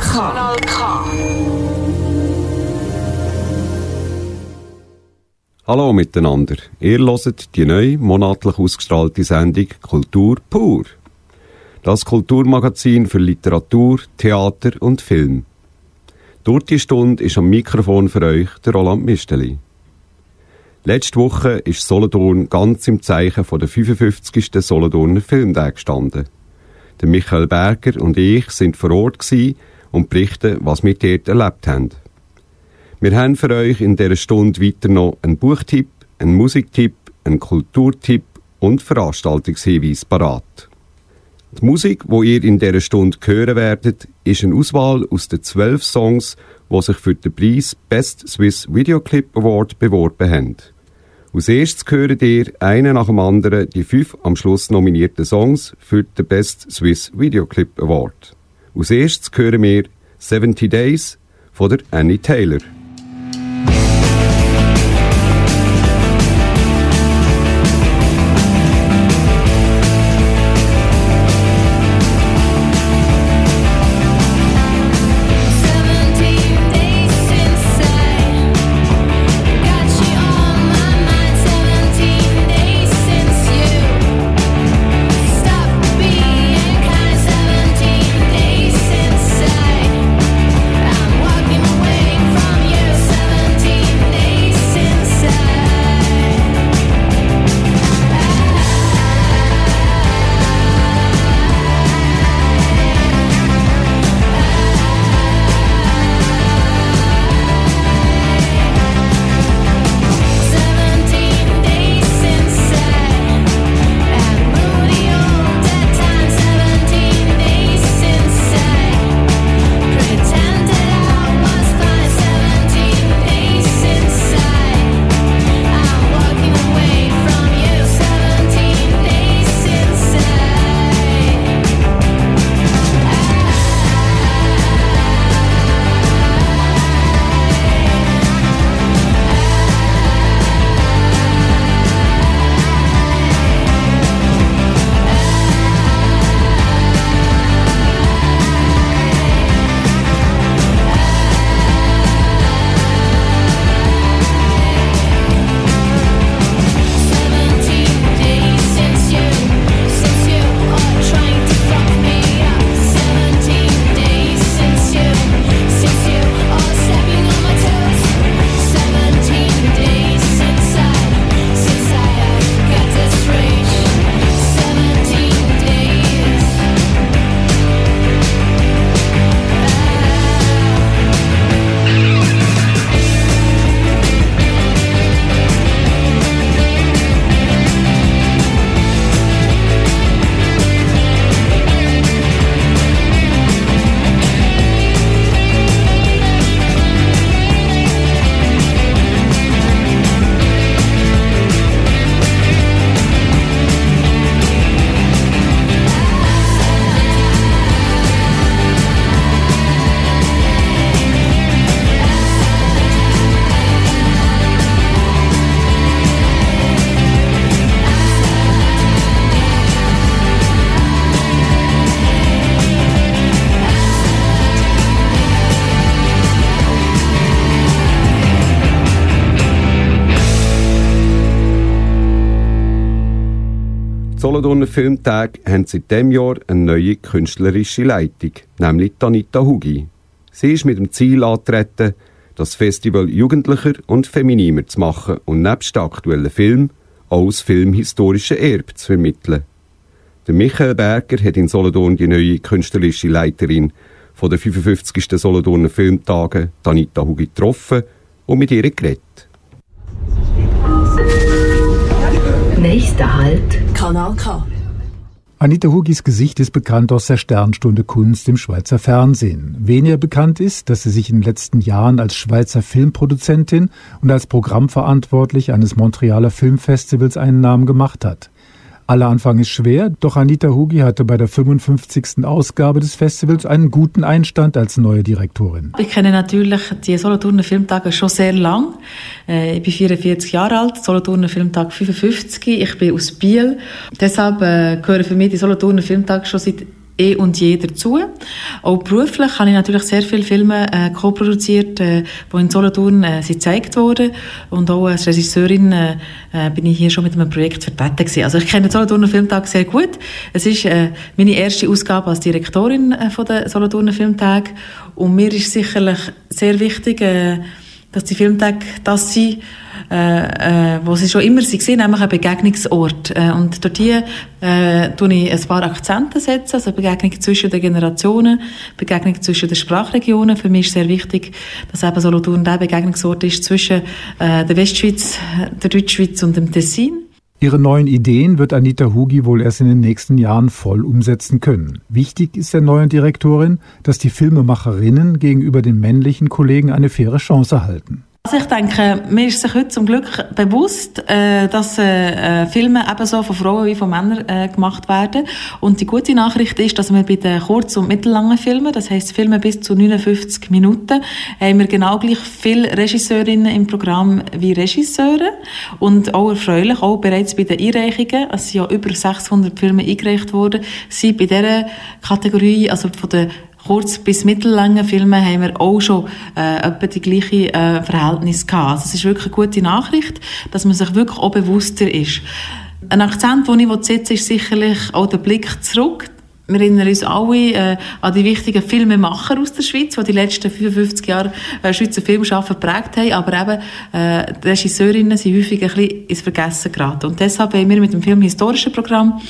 K. Hallo miteinander. Ihr hört die neue monatlich ausgestrahlte Sendung Kultur pur. Das Kulturmagazin für Literatur, Theater und Film. Durch die Stunde ist am Mikrofon für euch der Roland Misteli. Letzte Woche ist Solothurn ganz im Zeichen von der 55. Solothurner Filmtag gestanden. Michael Berger und ich sind vor Ort und berichten, was wir dort erlebt haben. Wir haben für euch in dieser Stunde weiter noch einen Buchtipp, einen Musiktipp, einen Kulturtipp und Veranstaltungshinweis parat. Die Musik, wo ihr in dieser Stunde hören werdet, ist eine Auswahl aus den zwölf Songs, die sich für den Preis Best Swiss Videoclip Award beworben haben. Als erstes hören ihr einen nach dem anderen die fünf am Schluss nominierten Songs für den Best Swiss Videoclip Award. Als erstes hören wir 70 Days von der Annie Taylor. Solothurner Filmtag haben seit diesem Jahr eine neue künstlerische Leitung, nämlich Tanita Hugi. Sie ist mit dem Ziel angetreten, das Festival jugendlicher und femininer zu machen und nebst aktuellen Film auch das filmhistorische Erbe zu vermitteln. Der Michael Berger hat in Solothurn die neue künstlerische Leiterin von den 55. Solothurner Filmtagen, Tanita Hugi, getroffen und mit ihr geredet. Nächster Halt, Kanal K. Anita Hugis Gesicht ist bekannt aus der Sternstunde Kunst im Schweizer Fernsehen. Weniger bekannt ist, dass sie sich in den letzten Jahren als Schweizer Filmproduzentin und als Programmverantwortlich eines Montrealer Filmfestivals einen Namen gemacht hat. Aller Anfang ist schwer, doch Anita Hugi hatte bei der 55. Ausgabe des Festivals einen guten Einstand als neue Direktorin. Ich kenne natürlich die Solothurner Filmtage schon sehr lang. Äh, ich bin 44 Jahre alt, Solothurner Filmtag 55. Ich bin aus Biel. Deshalb äh, gehören für mich die Solothurner Filmtage schon seit eh und je dazu. Auch beruflich habe ich natürlich sehr viele Filme äh, co-produziert, äh, die in Solothurn äh, sind gezeigt wurden. Und auch als Regisseurin äh, äh, bin ich hier schon mit einem Projekt vertreten gewesen. Also ich kenne den Solothurner Filmtag sehr gut. Es ist äh, meine erste Ausgabe als Direktorin äh, von der Solothurner Filmtag. Und mir ist sicherlich sehr wichtig, äh, dass die Filmtage das sind, äh, äh, wo sie schon immer waren, nämlich ein Begegnungsort. Äh, und dort hier äh, tue ich ein paar Akzente setzen, also Begegnung zwischen den Generationen, Begegnung zwischen den Sprachregionen. Für mich ist sehr wichtig, dass eben Solothurn der Begegnungsort ist zwischen äh, der Westschweiz, der Deutschschweiz und dem Tessin. Ihre neuen Ideen wird Anita Hugi wohl erst in den nächsten Jahren voll umsetzen können. Wichtig ist der neuen Direktorin, dass die Filmemacherinnen gegenüber den männlichen Kollegen eine faire Chance erhalten. Also ich denke, mir ist sich heute zum Glück bewusst, äh, dass äh, Filme ebenso von Frauen wie von Männern äh, gemacht werden. Und die gute Nachricht ist, dass wir bei den kurz- und mittellangen Filmen, das heißt Filme bis zu 59 Minuten, haben wir genau gleich viele Regisseurinnen im Programm wie Regisseure. Und auch erfreulich, auch bereits bei den Einreichungen, es sind ja über 600 Filme eingereicht worden, sind bei dieser Kategorie, also von den kurz- bis mittellangen Filmen haben wir auch schon äh, etwa die gleiche äh, Verhältnis gehabt. Also es ist wirklich eine gute Nachricht, dass man sich wirklich auch bewusster ist. Ein Akzent, den ich setzen ist sicherlich auch der Blick zurück wir erinnern uns alle äh, an die wichtigen Filmemacher aus der Schweiz, die die letzten 55 Jahre äh, Schweizer Filmschaffen geprägt haben, aber eben äh, die Regisseurinnen sind häufig ein bisschen ins Vergessen geraten. Und deshalb haben wir mit dem Film Historische Programm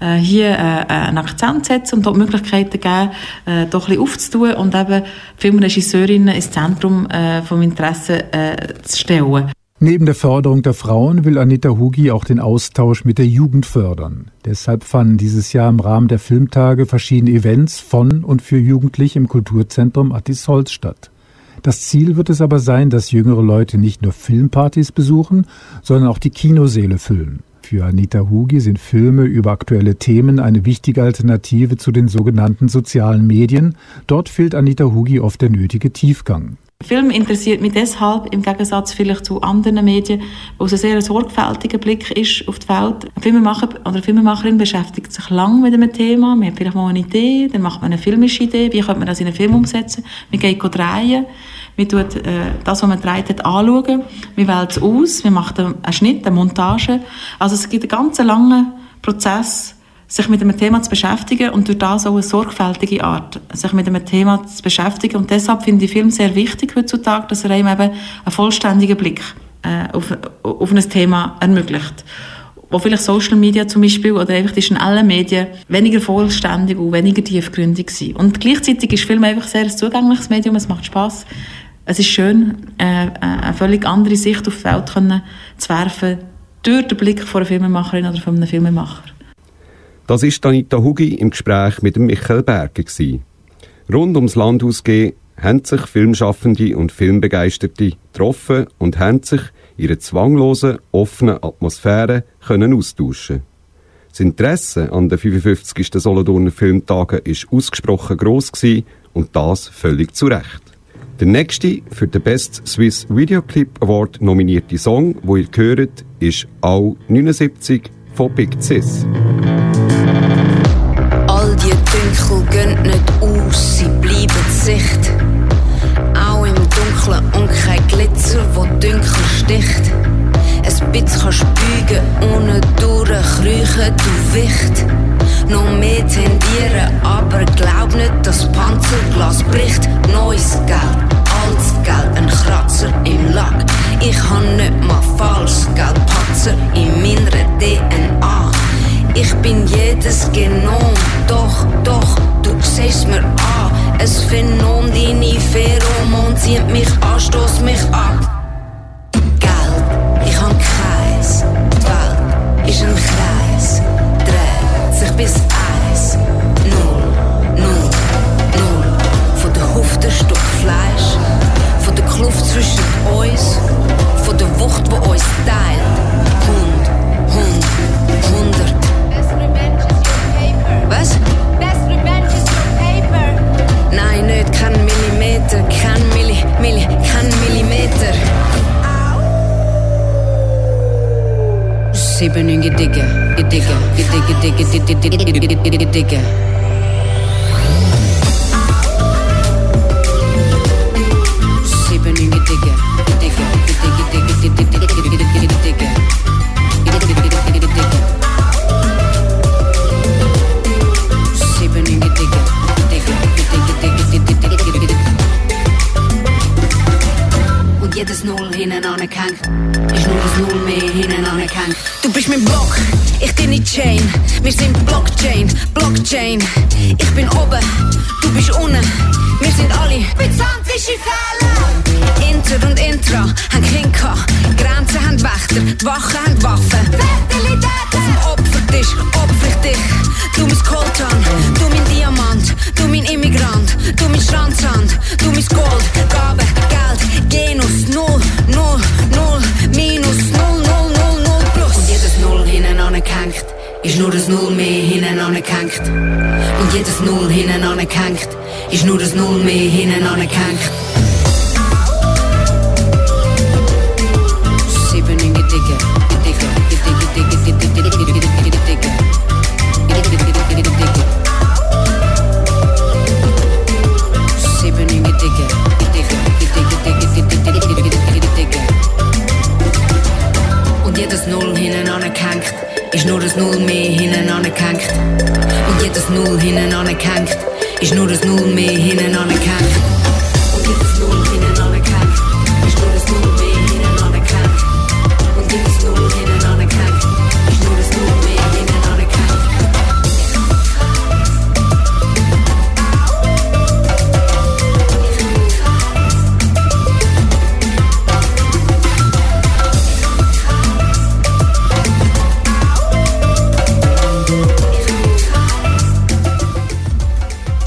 äh, hier äh, einen Akzent setzen und dort Möglichkeiten geben, äh, doch ein bisschen aufzutun und eben Filmregisseurinnen ins Zentrum äh, vom Interesse äh, zu stellen. Neben der Förderung der Frauen will Anita Hugi auch den Austausch mit der Jugend fördern. Deshalb fanden dieses Jahr im Rahmen der Filmtage verschiedene Events von und für Jugendliche im Kulturzentrum Attisholz statt. Das Ziel wird es aber sein, dass jüngere Leute nicht nur Filmpartys besuchen, sondern auch die Kinoseele füllen. Für Anita Hugi sind Filme über aktuelle Themen eine wichtige Alternative zu den sogenannten sozialen Medien. Dort fehlt Anita Hugi oft der nötige Tiefgang. Film interessiert mich deshalb, im Gegensatz vielleicht zu anderen Medien, wo es ein sehr sorgfältiger Blick ist auf die Welt. Ein Filmemacher oder eine Filmemacherin beschäftigt sich lang mit einem Thema, man hat vielleicht mal eine Idee, dann macht man eine filmische Idee, wie könnte man das in einen Film umsetzen, man geht drehen, man tut äh, das, was man dreht hat, anschauen, man wählt es aus, man macht einen Schnitt, eine Montage. Also es gibt einen ganz langen Prozess, sich mit einem Thema zu beschäftigen und durch das auch eine sorgfältige Art, sich mit einem Thema zu beschäftigen. Und deshalb finde ich Film sehr wichtig heutzutage, dass er einem eben einen vollständigen Blick äh, auf, auf ein Thema ermöglicht. Wo vielleicht Social Media zum Beispiel oder einfach die schnellen Medien weniger vollständig und weniger tiefgründig sind. Und gleichzeitig ist Film einfach sehr ein zugängliches Medium, es macht Spaß. Es ist schön, äh, eine völlig andere Sicht auf die Welt können zu werfen durch den Blick von einer Filmemacherin oder von einem Filmemacher. Das ist Anita Hugi im Gespräch mit Michael Berger. Gewesen. Rund ums Land ausgehen haben sich Filmschaffende und Filmbegeisterte getroffen und haben sich einer zwanglosen, offenen Atmosphäre können austauschen Das Interesse an den 55. Solothurner Filmtagen ist ausgesprochen gross gewesen und das völlig zu Recht. Der nächste für den Best Swiss Videoclip Award nominierte Song, wo ihr hört, ist «Au 79» von Big Sis. Dunkel gehen nicht aus, sie bleiben Sicht. Auch im Dunkeln und kein Glitzer, wo dunkel sticht. Ein bisschen biegen, ohne durchkriechen, du Wicht. Noch mehr tendieren, aber glaub nicht, das Panzerglas bricht. Neues Geld, altes Geld, ein Kratzer im Lack. Ich han nicht mal falsch Geld, Patzer in meiner DNA. Ich bin jedes Genom, doch, doch, du siehst mir an. Es Phänomen, deine Pheromon zieht mich an, stoß mich Sieben ist nur das Null mehr hinten angehängt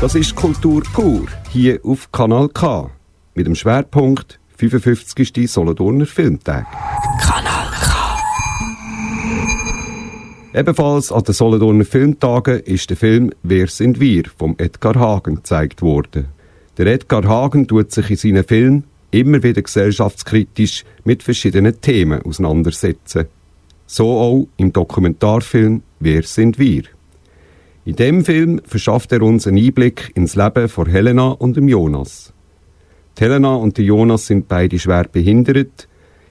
Das ist Kultur pur, hier auf Kanal K. Mit dem Schwerpunkt 55. Solothurner Filmtag. Kanal K. Ebenfalls an den Solothurner Filmtagen ist der Film Wer sind wir vom Edgar Hagen gezeigt worden. Der Edgar Hagen tut sich in seinen Filmen immer wieder gesellschaftskritisch mit verschiedenen Themen auseinandersetzen. So auch im Dokumentarfilm Wer sind wir? In dem Film verschafft er uns einen Einblick ins Leben von Helena und dem Jonas. Die Helena und der Jonas sind beide schwer behindert.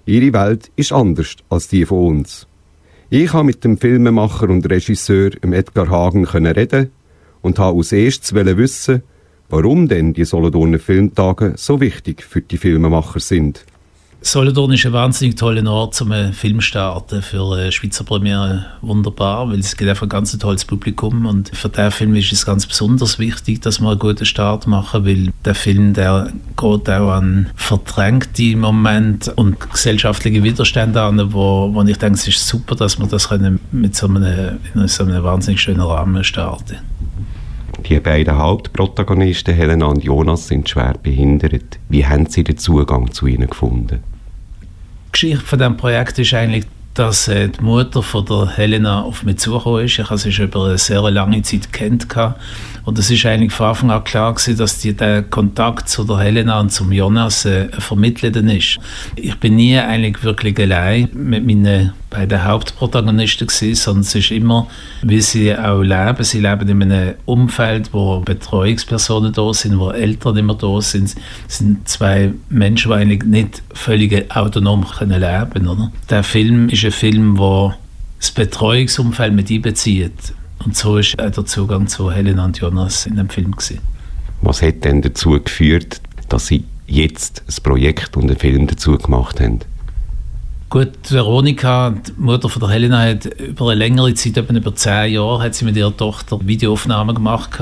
Ihre Welt ist anders als die von uns. Ich habe mit dem Filmemacher und Regisseur Edgar Hagen können reden und habe als erstes wissen, warum denn die Solothurner Filmtage so wichtig für die Filmemacher sind. Solothurn ist ein wahnsinnig toller Ort zum Film starten. Für eine Schweizer Premiere wunderbar, weil es gibt einfach ein ganz tolles Publikum und für diesen Film ist es ganz besonders wichtig, dass wir einen guten Start machen, weil der Film, der geht auch an verdrängte Momente und gesellschaftliche Widerstände an, wo, wo ich denke, es ist super, dass wir das können mit so einem, in so einem wahnsinnig schönen Rahmen starten Die beiden Hauptprotagonisten, Helena und Jonas, sind schwer behindert. Wie haben sie den Zugang zu ihnen gefunden? Die Geschichte von diesem Projekt ist eigentlich, dass äh, die Mutter von der Helena auf mich zugekommen ist. Ich habe sie schon über eine sehr lange Zeit kennt und es ist eigentlich von Anfang an klar gewesen, dass die, der Kontakt zu der Helena und zum Jonas äh, ein vermittelnder ist. Ich bin nie eigentlich wirklich allein mit meinen beiden Hauptprotagonisten gewesen, sondern es ist immer, wie sie auch leben. Sie leben in einem Umfeld, wo Betreuungspersonen da sind, wo Eltern immer da sind. Es sind zwei Menschen, die eigentlich nicht völlig autonom können leben können. Der Film ist ein Film, der das Betreuungsumfeld mit einbezieht. Und so ist auch der Zugang zu Helena und Jonas in dem Film. Gewesen. Was hat denn dazu geführt, dass sie jetzt ein Projekt und einen Film dazu gemacht haben? Gut, Veronika, die Mutter von der Helena, hat über eine längere Zeit, etwa über zehn Jahre, hat sie mit ihrer Tochter Videoaufnahmen gemacht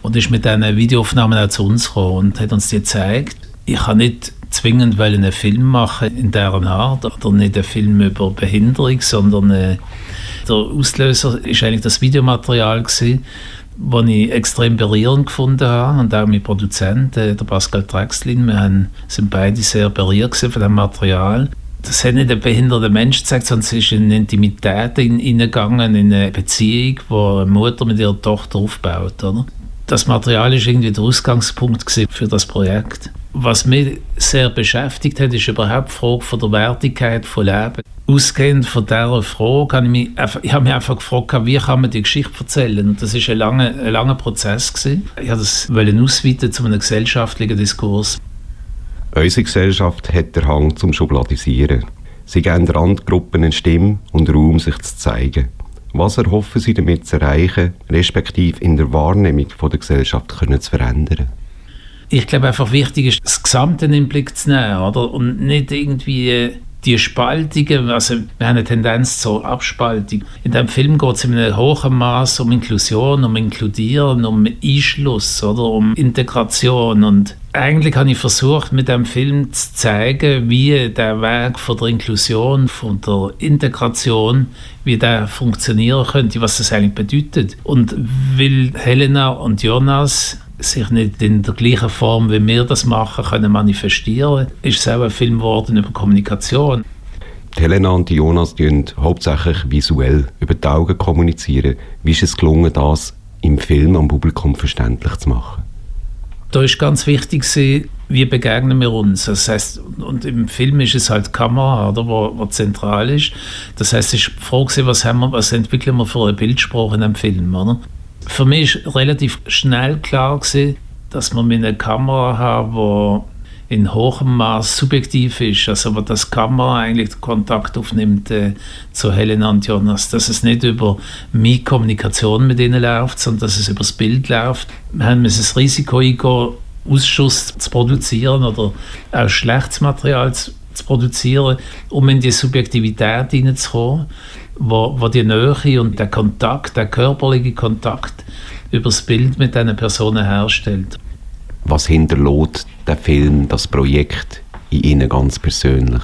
und ist mit diesen Videoaufnahmen auch zu uns gekommen und hat uns die gezeigt. Ich kann nicht zwingend einen Film machen in dieser Art oder nicht einen Film über Behinderung, sondern äh, der Auslöser ist eigentlich das Videomaterial gewesen, das ich extrem berührend gefunden habe und auch mein Produzent, äh, der Pascal Drexlin, wir haben, sind beide sehr berührt von dem Material das hat nicht ein behinderter Mensch gesagt, sondern es ist in Intimität hineingegangen, in eine Beziehung, die eine Mutter mit ihrer Tochter aufbaut. Oder? Das Material ist irgendwie der Ausgangspunkt für das Projekt. Was mich sehr beschäftigt hat, ist überhaupt die Frage von der Wertigkeit von Leben. Ausgehend von dieser Frage habe ich mich, einfach, ich habe mich einfach gefragt, wie kann man die Geschichte erzählen? Und das ist ein langer, ein langer Prozess gewesen. Ich wollte das ausweiten zu einem gesellschaftlichen Diskurs. Unsere Gesellschaft hat den Hang zum Schubladisieren. Sie geben Randgruppen eine Stimme und Raum, sich zu zeigen. Was erhoffen Sie damit zu erreichen, respektive in der Wahrnehmung von der Gesellschaft können zu verändern? Ich glaube einfach wichtig ist, das Gesamte in den Blick zu nehmen, oder? Und nicht irgendwie die Spaltungen, also wir haben eine Tendenz zur Abspaltung. In dem Film geht es in einem hohen Maß um Inklusion, um Inkludieren, um Einschluss oder um Integration und eigentlich habe ich versucht, mit dem Film zu zeigen, wie der Weg von der Inklusion, von der Integration, wie der funktionieren könnte, was das eigentlich bedeutet. Und weil Helena und Jonas sich nicht in der gleichen Form, wie wir das machen, können manifestieren, ist es auch ein Film geworden über Kommunikation. Helena und Jonas tun hauptsächlich visuell über die Augen kommunizieren. Wie ist es gelungen, das im Film am Publikum verständlich zu machen? Da ist ganz wichtig, wie begegnen wir uns. Das heißt, und im Film ist es halt die Kamera, oder, wo, wo zentral ist. Das heißt, die Frage, was, haben wir, was entwickeln wir für eine Bildsprache in einem Film. Oder? Für mich ist relativ schnell klar gewesen, dass wir mit einer Kamera haben, die in hohem Maß subjektiv ist, also wo das Kamera eigentlich Kontakt aufnimmt äh, zu Helena und Jonas, dass es nicht über meine Kommunikation mit ihnen läuft, sondern dass es über das Bild läuft. Wir haben das Risiko eingehen, Ausschuss zu produzieren oder auch schlechtes Material zu, zu produzieren, um in die Subjektivität hineinzukommen wo, wo die Nähe und der Kontakt, der körperliche Kontakt über das Bild mit diesen Personen herstellt. Was hinterlässt der Film, das Projekt in Ihnen ganz persönlich?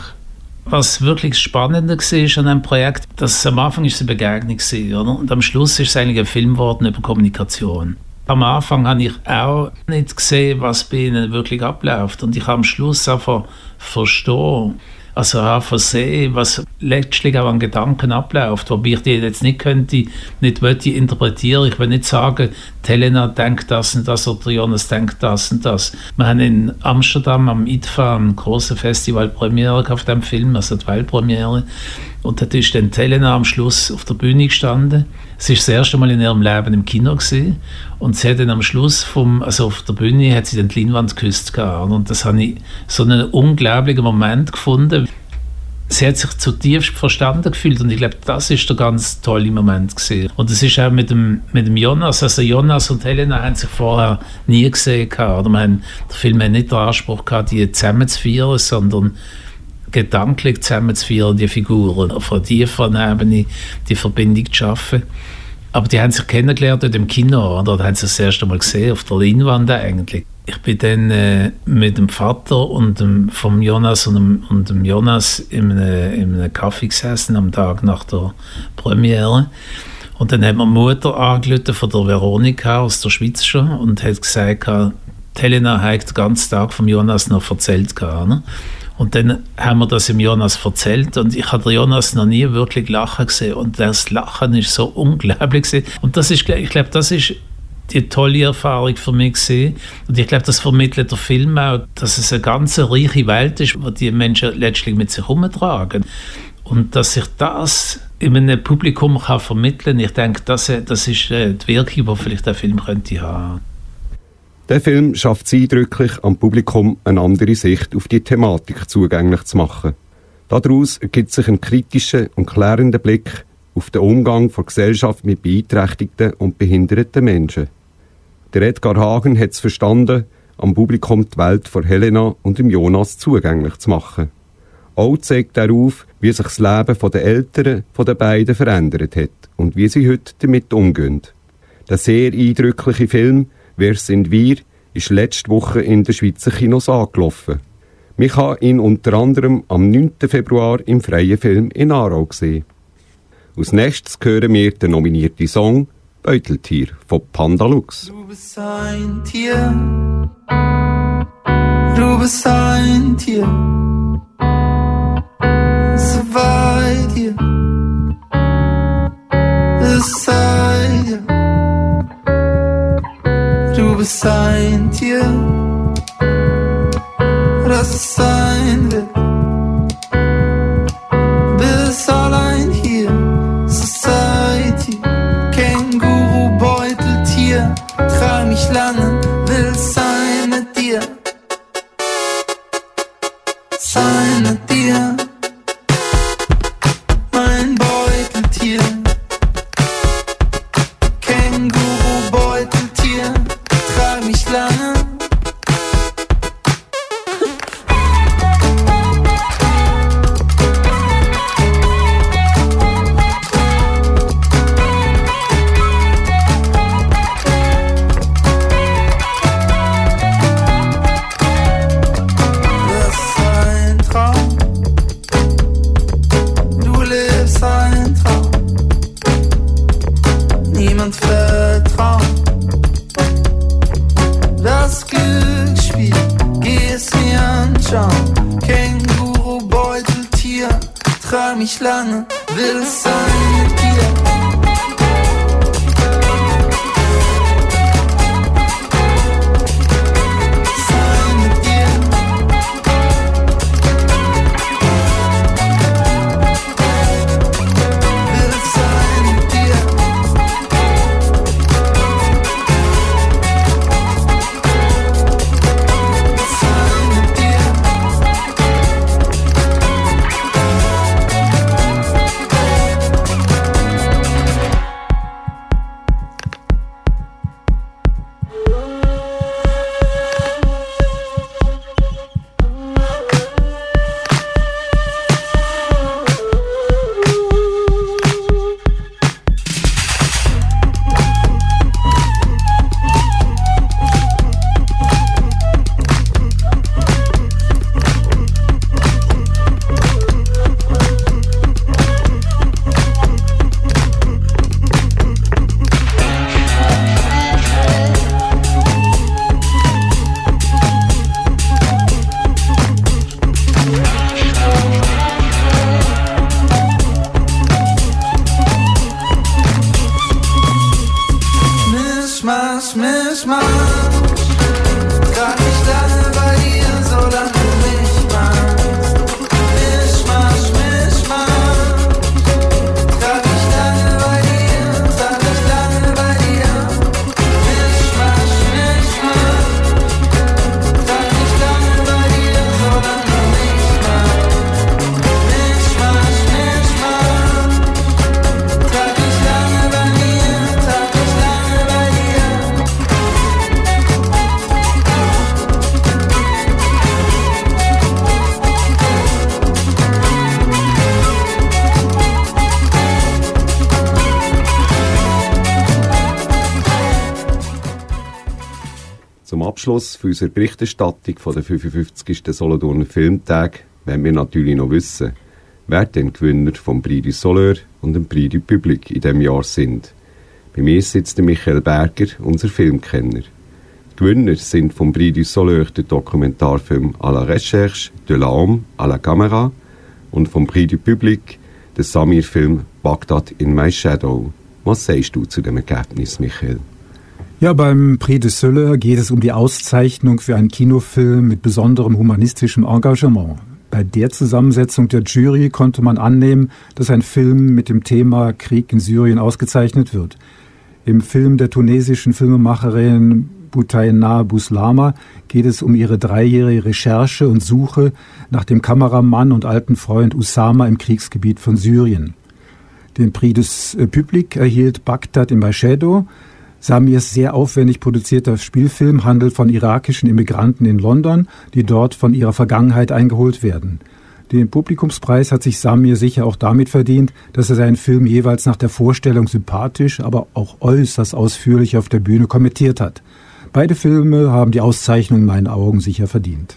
Was wirklich spannend war an einem Projekt, dass am Anfang ist es eine Begegnung war, oder? und am Schluss ist es eigentlich ein Film geworden über Kommunikation. Am Anfang habe ich auch nicht gesehen, was bei ihnen wirklich abläuft und ich habe am Schluss einfach verstehen, also auch versehen, was letztlich auch an Gedanken abläuft, wobei ich die jetzt nicht könnte, nicht wollte interpretieren. Ich will nicht sagen, Helena denkt das und das oder Jonas denkt das und das. Wir haben in Amsterdam am ITFA ein große Festival Premiere auf dem Film, also die Weltpremiere. Und da ist dann Helena am Schluss auf der Bühne gestanden. Sie ist das erste Mal in ihrem Leben im Kino gesehen und sie hat dann am Schluss vom, also auf der Bühne hat sie dann die Leinwand geküsst und das habe ich so einen unglaublichen Moment gefunden. Sie hat sich zutiefst verstanden gefühlt und ich glaube, das ist der ganz tolle Moment gesehen. Und es ist auch mit dem, mit dem Jonas, also Jonas und Helena haben sich vorher nie gesehen gehabt, oder? Haben, der Film hat nicht den Anspruch gehabt, die zusammen zu feiern, sondern gedanklich zusammenzuführen, die Figuren, auf einer tieferen Ebene die Verbindung zu schaffen. Aber die haben sich kennengelernt dort im Kino, oder? Da haben sie das erste Mal gesehen, auf der Leinwand eigentlich. Ich bin dann äh, mit dem Vater und dem, vom Jonas und dem, und dem Jonas in einem, in Kaffee gesessen am Tag nach der Premiere. Und dann hat mir Mutter angerufen von der Veronika aus der Schweiz schon und hat gesagt, Helena hat den ganzen Tag vom Jonas noch erzählt. Ne? Und dann haben wir das im Jonas erzählt und ich habe Jonas noch nie wirklich lachen gesehen und das Lachen ist so unglaublich gewesen. Und das ist, ich glaube, das ist die tolle Erfahrung für mich gesehen und ich glaube, das vermittelt der Film auch, dass es eine ganz reiche Welt ist, wo die Menschen letztlich mit sich herumtragen und dass sich das in einem Publikum kann vermitteln. Ich denke, das, das ist äh, die Wirkung, die vielleicht der Film könnte haben. Der Film schafft es eindrücklich, am Publikum eine andere Sicht auf die Thematik zugänglich zu machen. Daraus ergibt sich ein kritischer und klärender Blick auf den Umgang der Gesellschaft mit beeinträchtigten und behinderten Menschen. Der Edgar Hagen hat es verstanden, am Publikum die Welt von Helena und dem Jonas zugänglich zu machen. Auch zeigt er auf, wie sich das Leben der Eltern von den beiden verändert hat und wie sie heute damit umgehen. Der sehr eindrückliche Film Wer sind wir? ist letzte Woche in der Schweizer Kinos angelaufen. Man kann ihn unter anderem am 9. Februar im freien Film in Aarau sehen. Als nächstes hören wir den nominierten Song Beuteltier von Pandalux. Du bist ein Tier. Du bist ein Tier. So bei dir. Es bist ein Abschluss für unsere Berichterstattung von der 55. Solothurner Filmtag wollen wir natürlich noch wissen, wer denn Gewinner vom Prix du Soleur und dem Prix du Public in diesem Jahr sind. Bei mir sitzt Michael Berger, unser Filmkenner. Gewinner sind vom Prix du Soleur der Dokumentarfilm à la Recherche de l'Homme à la Caméra und vom Prix du Public der Samir-Film Bagdad in My Shadow. Was sagst du zu dem Ergebnis, Michael? Ja, beim Prix de Sölle geht es um die Auszeichnung für einen Kinofilm mit besonderem humanistischem Engagement. Bei der Zusammensetzung der Jury konnte man annehmen, dass ein Film mit dem Thema Krieg in Syrien ausgezeichnet wird. Im Film der tunesischen Filmemacherin Boutayna Bouslama geht es um ihre dreijährige Recherche und Suche nach dem Kameramann und alten Freund Usama im Kriegsgebiet von Syrien. Den Prix des Public erhielt Bagdad in Shadow. Samirs sehr aufwendig produzierter Spielfilm handelt von irakischen Immigranten in London, die dort von ihrer Vergangenheit eingeholt werden. Den Publikumspreis hat sich Samir sicher auch damit verdient, dass er seinen Film jeweils nach der Vorstellung sympathisch, aber auch äußerst ausführlich auf der Bühne kommentiert hat. Beide Filme haben die Auszeichnung in meinen Augen sicher verdient.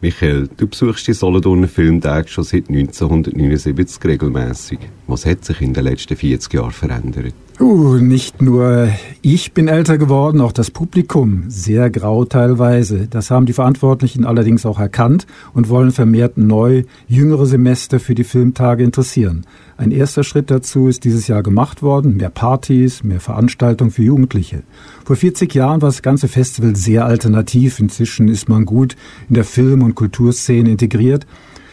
Michael, du besuchst die Solothurner Filmtage schon seit 1979 regelmäßig. Was hat sich in den letzten 40 Jahren verändert? Uh, nicht nur ich bin älter geworden, auch das Publikum. Sehr grau teilweise. Das haben die Verantwortlichen allerdings auch erkannt und wollen vermehrt neu jüngere Semester für die Filmtage interessieren. Ein erster Schritt dazu ist dieses Jahr gemacht worden. Mehr Partys, mehr Veranstaltungen für Jugendliche. Vor 40 Jahren war das ganze Festival sehr alternativ. Inzwischen ist man gut in der Film- und Kulturszene integriert.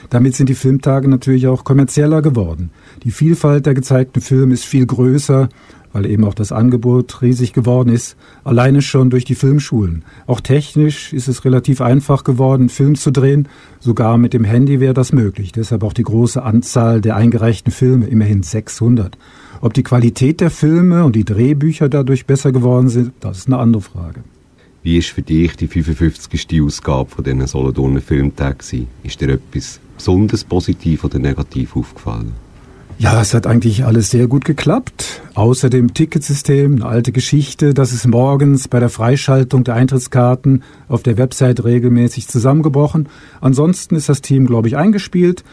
Damit sind die Filmtage natürlich auch kommerzieller geworden. Die Vielfalt der gezeigten Filme ist viel größer, weil eben auch das Angebot riesig geworden ist, alleine schon durch die Filmschulen. Auch technisch ist es relativ einfach geworden, Film zu drehen. Sogar mit dem Handy wäre das möglich. Deshalb auch die große Anzahl der eingereichten Filme, immerhin 600. Ob die Qualität der Filme und die Drehbücher dadurch besser geworden sind, das ist eine andere Frage. Wie ist für dich die 55. Ausgabe von diesen Solothurner gewesen? Ist dir etwas besonders positiv oder negativ aufgefallen? Ja, es hat eigentlich alles sehr gut geklappt. Außer dem Ticketsystem, eine alte Geschichte, das ist morgens bei der Freischaltung der Eintrittskarten auf der Website regelmäßig zusammengebrochen. Ansonsten ist das Team, glaube ich, eingespielt.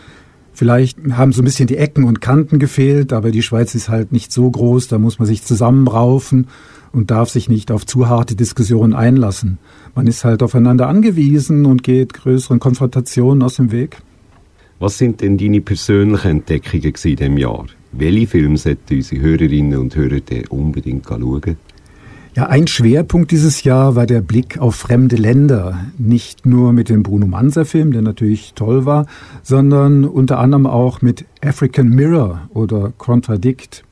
Vielleicht haben so ein bisschen die Ecken und Kanten gefehlt, aber die Schweiz ist halt nicht so groß, da muss man sich zusammenraufen. und darf sich nicht auf zu harte Diskussionen einlassen. Man ist halt aufeinander angewiesen und geht größeren Konfrontationen aus dem Weg. Was sind denn deine persönlichen Entdeckungen in diesem Jahr? Welche Filme sollten unsere Hörerinnen und Hörer denn unbedingt schauen? Ja, ein Schwerpunkt dieses Jahr war der Blick auf fremde Länder. Nicht nur mit dem Bruno Manser Film, der natürlich toll war, sondern unter anderem auch mit African Mirror oder Contradict.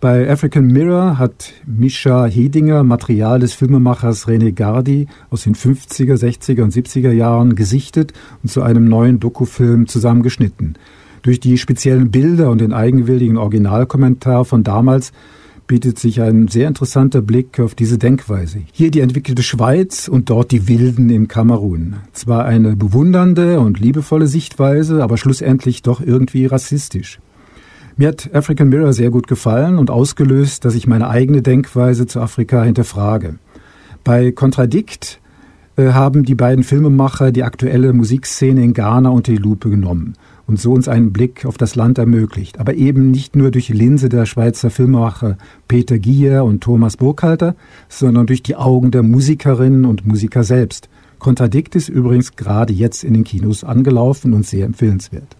Bei African Mirror hat Mischa Hedinger Material des Filmemachers René Gardi aus den 50er, 60er und 70er Jahren gesichtet und zu einem neuen Dokufilm zusammengeschnitten. Durch die speziellen Bilder und den eigenwilligen Originalkommentar von damals bietet sich ein sehr interessanter Blick auf diese Denkweise. Hier die entwickelte Schweiz und dort die Wilden im Kamerun. Zwar eine bewundernde und liebevolle Sichtweise, aber schlussendlich doch irgendwie rassistisch. Mir hat African Mirror sehr gut gefallen und ausgelöst, dass ich meine eigene Denkweise zu Afrika hinterfrage. Bei Contradict äh, haben die beiden Filmemacher die aktuelle Musikszene in Ghana unter die Lupe genommen und so uns einen Blick auf das Land ermöglicht. Aber eben nicht nur durch die Linse der Schweizer Filmemacher Peter Gier und Thomas Burkhalter, sondern durch die Augen der Musikerinnen und Musiker selbst. Kontradikt ist übrigens gerade jetzt in den Kinos angelaufen und sehr empfehlenswert.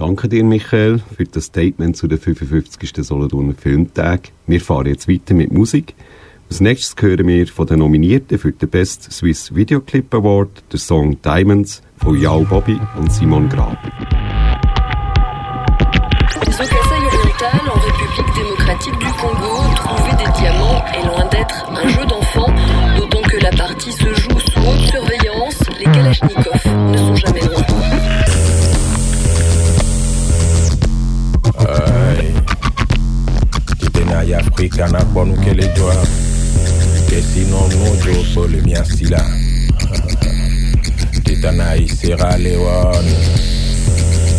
Danke dir, Michael, für das Statement zu den 55. Solothurner Filmtag. Wir fahren jetzt weiter mit Musik. Als nächstes hören wir von den Nominierten für den Best Swiss Videoclip Award den Song Diamonds von Yao Bobby und Simon Grab. Au Kasaï oriental, en République démocratique du Congo, trouver des diamants est loin d'être un jeu d'enfant, d'autant que la partie se joue sous haute surveillance, les Kalachnikovs ne sont jamais loin. Kenya ya Afrika na kwanu kele joa kesi no nujo pole miasila titana Sierra Leone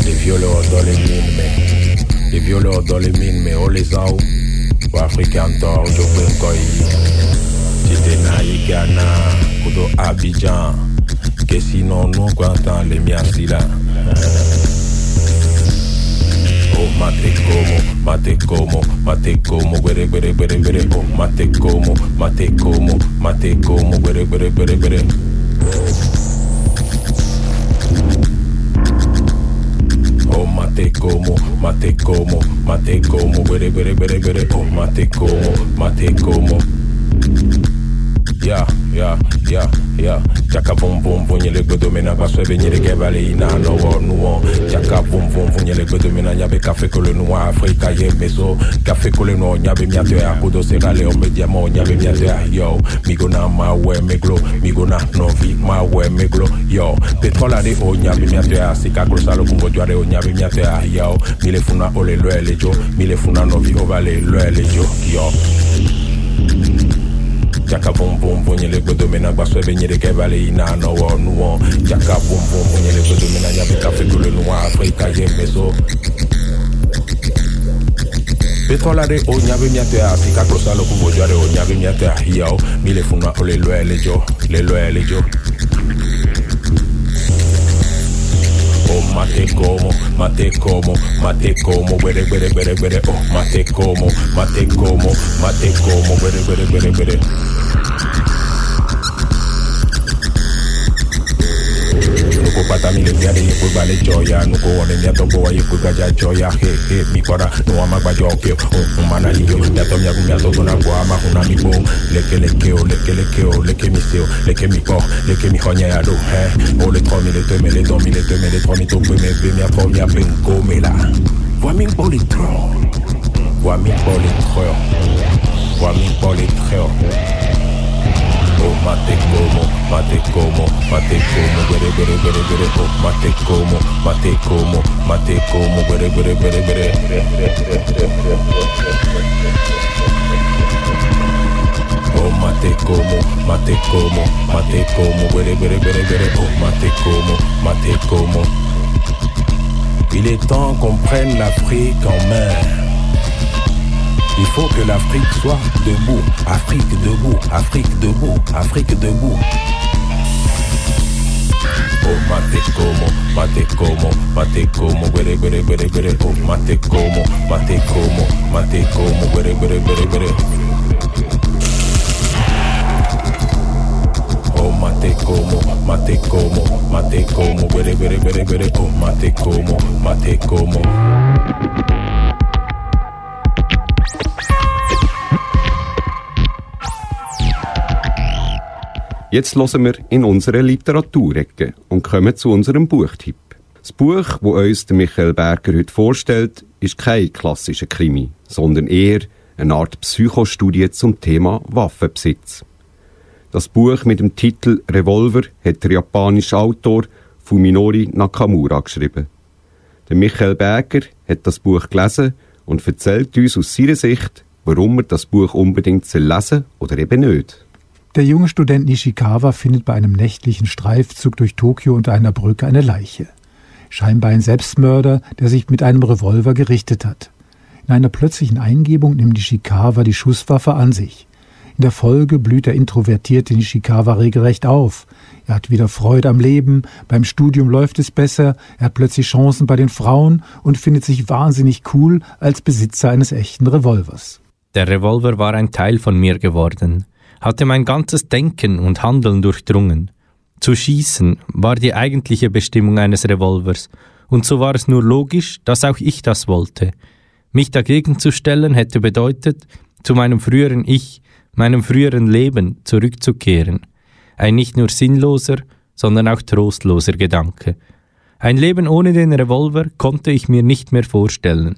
les violeurs dans les mines mais les violeurs dans les mines mais on les a ou Afrika ntor jo penkoi titena Ghana kudo Abidjan. Kesi no nujo kwanta le miasila mate como, mate como, mate como, guere, guere, guere, guere, oh, mate como, mate como, mate como, guere, guere, guere, guere. Oh, mate como, mate como, mate como, guere, guere, guere, guere, oh, mate como, mate como. Yeah, yeah, yeah, yeah. Chaka boom boom boom nyele godo mena kwa swebe nyele kebale ina no wo nuo. Chaka boom boom boom nyele godo mena nyabe kafe kole nuwa Afrika ye meso. Kafe kole no nyabe miate ya kudo serale o media mo nyabe miate ya yo. Migo na ma we meglo, migo na novi ma we meglo yo. Petrola de o nyabe miate ya sika krosalo kumbo jware o nyabe miate ya yo. Mile funa ole loele jo, mile funa novi ovale loele jo yo. Chaka boum boum boum le gbedo mina gba swebe nyere kebale ina no wo nu won. Jaka boum boum boum yele gbedo mina nyabi kafe golo nuwa Afrika ye mezo Petrolare o nyabe miate a Afrika krosa lo kubo jare o nyabe miate a hiao. Mile funwa o le loe le jo, le loe le jo. mate como, mate como, mate como, bere, bere, bere, bere, oh, mate como, mate como, mate como, bere, bere, bere, bere. pata mi le mi ale yepo gbalẹ jọya nuko ọrẹ jọya he he mi mi o o leke mi se o leke mi leke mi le tọ mi le to mi le mi le mi le mi mi mi mi abe mi mi mi mi. Mate como, mate como, mate como, guere, guere, guere, guere, oh, mate como, mate como, mate. Oh, mate como, mate como, mate como, oh, como. Il est temps qu'on prenne l'Afrique en main. Il faut que l'Afrique soit debout. Afrique debout, Afrique debout, Afrique debout. Oh mate como, mate como, mate como, guere. Oh mate como, mate como, mate como, guere guere guere guere. Oh mate como, mate como, mate como, guere guere guere guere. Oh mate como, como. Jetzt hören wir in unsere Literaturecke und kommen zu unserem Buchtipp. Das Buch, wo uns Michael Berger heute vorstellt, ist kein klassischer Krimi, sondern eher eine Art Psychostudie zum Thema Waffenbesitz. Das Buch mit dem Titel Revolver hat der japanische Autor Fuminori Nakamura geschrieben. Der Michael Berger hat das Buch gelesen und erzählt uns aus seiner Sicht, warum er das Buch unbedingt lesen soll oder eben nicht. Der junge Student Nishikawa findet bei einem nächtlichen Streifzug durch Tokio unter einer Brücke eine Leiche. Scheinbar ein Selbstmörder, der sich mit einem Revolver gerichtet hat. In einer plötzlichen Eingebung nimmt Nishikawa die Schusswaffe an sich. In der Folge blüht der introvertierte Nishikawa regelrecht auf. Er hat wieder Freude am Leben, beim Studium läuft es besser, er hat plötzlich Chancen bei den Frauen und findet sich wahnsinnig cool als Besitzer eines echten Revolvers. Der Revolver war ein Teil von mir geworden, hatte mein ganzes Denken und Handeln durchdrungen. Zu schießen war die eigentliche Bestimmung eines Revolvers, und so war es nur logisch, dass auch ich das wollte. Mich dagegen zu stellen hätte bedeutet, zu meinem früheren Ich, meinem früheren Leben zurückzukehren. Ein nicht nur sinnloser, sondern auch trostloser Gedanke. Ein Leben ohne den Revolver konnte ich mir nicht mehr vorstellen.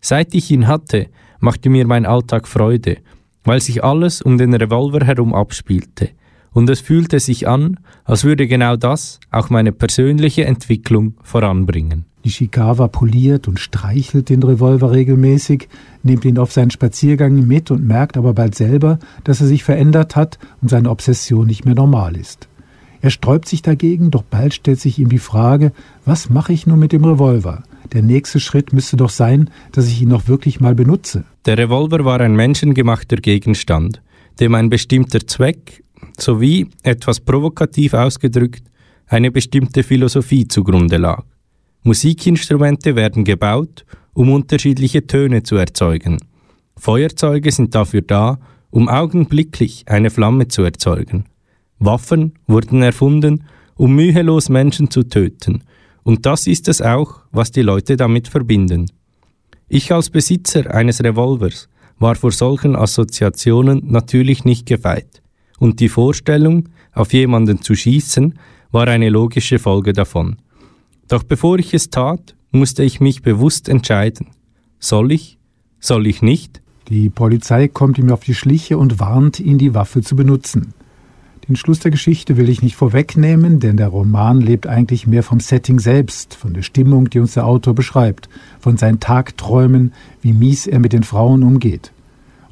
Seit ich ihn hatte, machte mir mein Alltag Freude, weil sich alles um den Revolver herum abspielte, und es fühlte sich an, als würde genau das auch meine persönliche Entwicklung voranbringen. Nishikawa poliert und streichelt den Revolver regelmäßig, nimmt ihn auf seinen Spaziergang mit und merkt aber bald selber, dass er sich verändert hat und seine Obsession nicht mehr normal ist. Er sträubt sich dagegen, doch bald stellt sich ihm die Frage, was mache ich nun mit dem Revolver? Der nächste Schritt müsste doch sein, dass ich ihn noch wirklich mal benutze. Der Revolver war ein menschengemachter Gegenstand, dem ein bestimmter Zweck sowie, etwas provokativ ausgedrückt, eine bestimmte Philosophie zugrunde lag. Musikinstrumente werden gebaut, um unterschiedliche Töne zu erzeugen. Feuerzeuge sind dafür da, um augenblicklich eine Flamme zu erzeugen. Waffen wurden erfunden, um mühelos Menschen zu töten, und das ist es auch, was die Leute damit verbinden. Ich als Besitzer eines Revolvers war vor solchen Assoziationen natürlich nicht gefeit, und die Vorstellung, auf jemanden zu schießen, war eine logische Folge davon. Doch bevor ich es tat, musste ich mich bewusst entscheiden. Soll ich? Soll ich nicht? Die Polizei kommt ihm auf die Schliche und warnt ihn, die Waffe zu benutzen. Den Schluss der Geschichte will ich nicht vorwegnehmen, denn der Roman lebt eigentlich mehr vom Setting selbst, von der Stimmung, die uns der Autor beschreibt, von seinen Tagträumen, wie mies er mit den Frauen umgeht.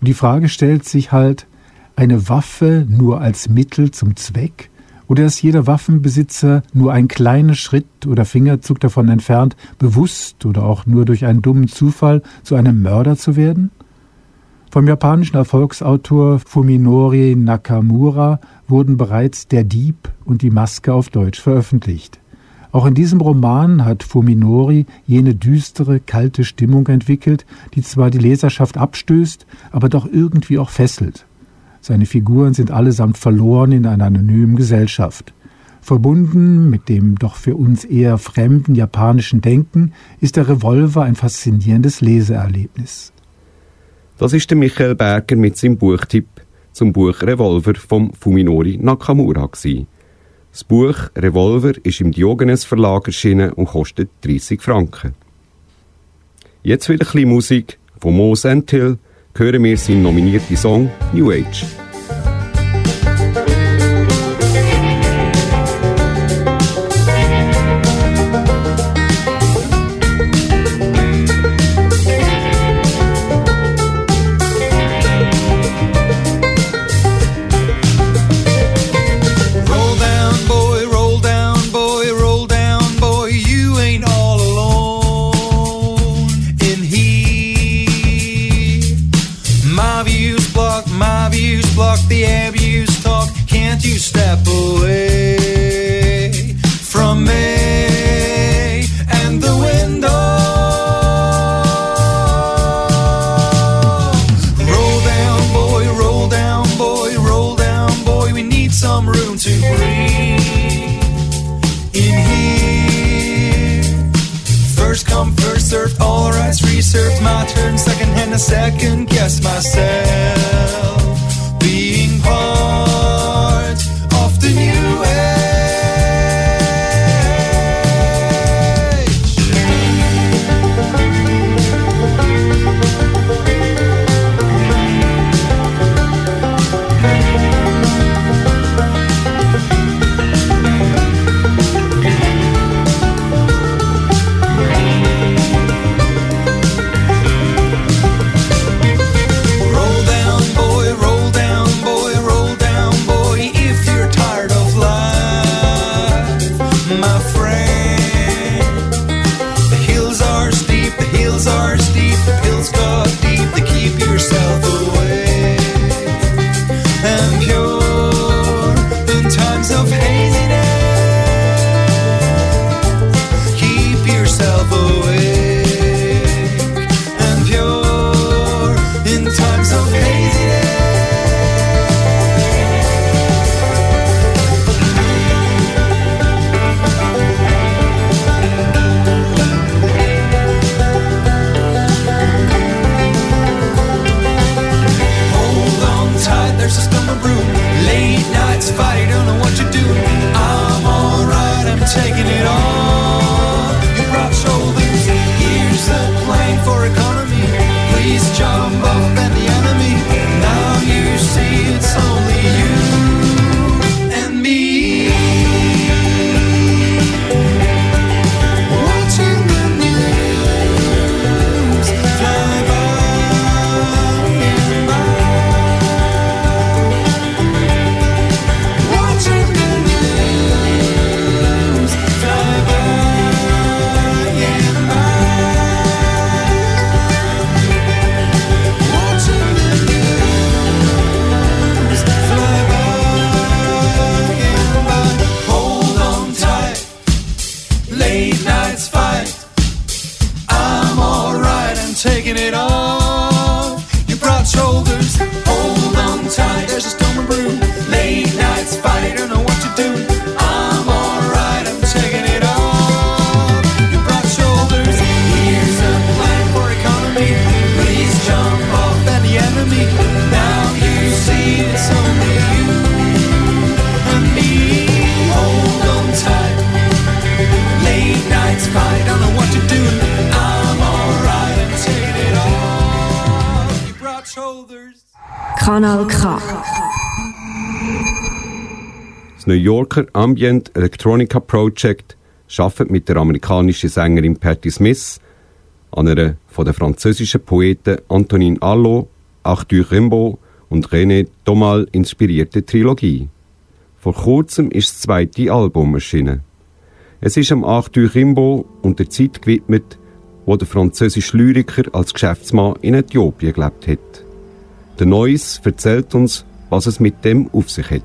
Und die Frage stellt sich halt, eine Waffe nur als Mittel zum Zweck? Oder ist jeder Waffenbesitzer nur ein kleiner Schritt oder Fingerzug davon entfernt, bewusst oder auch nur durch einen dummen Zufall zu einem Mörder zu werden? Vom japanischen Erfolgsautor Fuminori Nakamura wurden bereits Der Dieb und die Maske auf Deutsch veröffentlicht. Auch in diesem Roman hat Fuminori jene düstere, kalte Stimmung entwickelt, die zwar die Leserschaft abstößt, aber doch irgendwie auch fesselt. Seine Figuren sind allesamt verloren in einer anonymen Gesellschaft. Verbunden mit dem doch für uns eher fremden japanischen Denken ist der Revolver ein faszinierendes Leseerlebnis. Das ist der Michael Berger mit seinem Buchtipp zum Buch Revolver vom Fuminori Nakamura gewesen. Das Buch Revolver ist im Diogenes Verlag erschienen und kostet 30 Franken. Jetzt wieder ein bisschen Musik von Mo Sentil hören wir seinen nominierten Song New Age. Secondhand to second guess myself. Being part Yorker Ambient Electronica Project arbeitet mit der amerikanischen Sängerin Patti Smith an einer von den französischen Poeten Antonin Arlo, Arthur Rimbaud und René Domal inspirierte Trilogie. Vor kurzem ist das zweite Album erschienen. Es ist am Arthur Rimbaud und der Zeit gewidmet, wo der französische Lyriker als Geschäftsmann in Äthiopien gelebt hat. Der Neues erzählt uns, was es mit dem auf sich hat.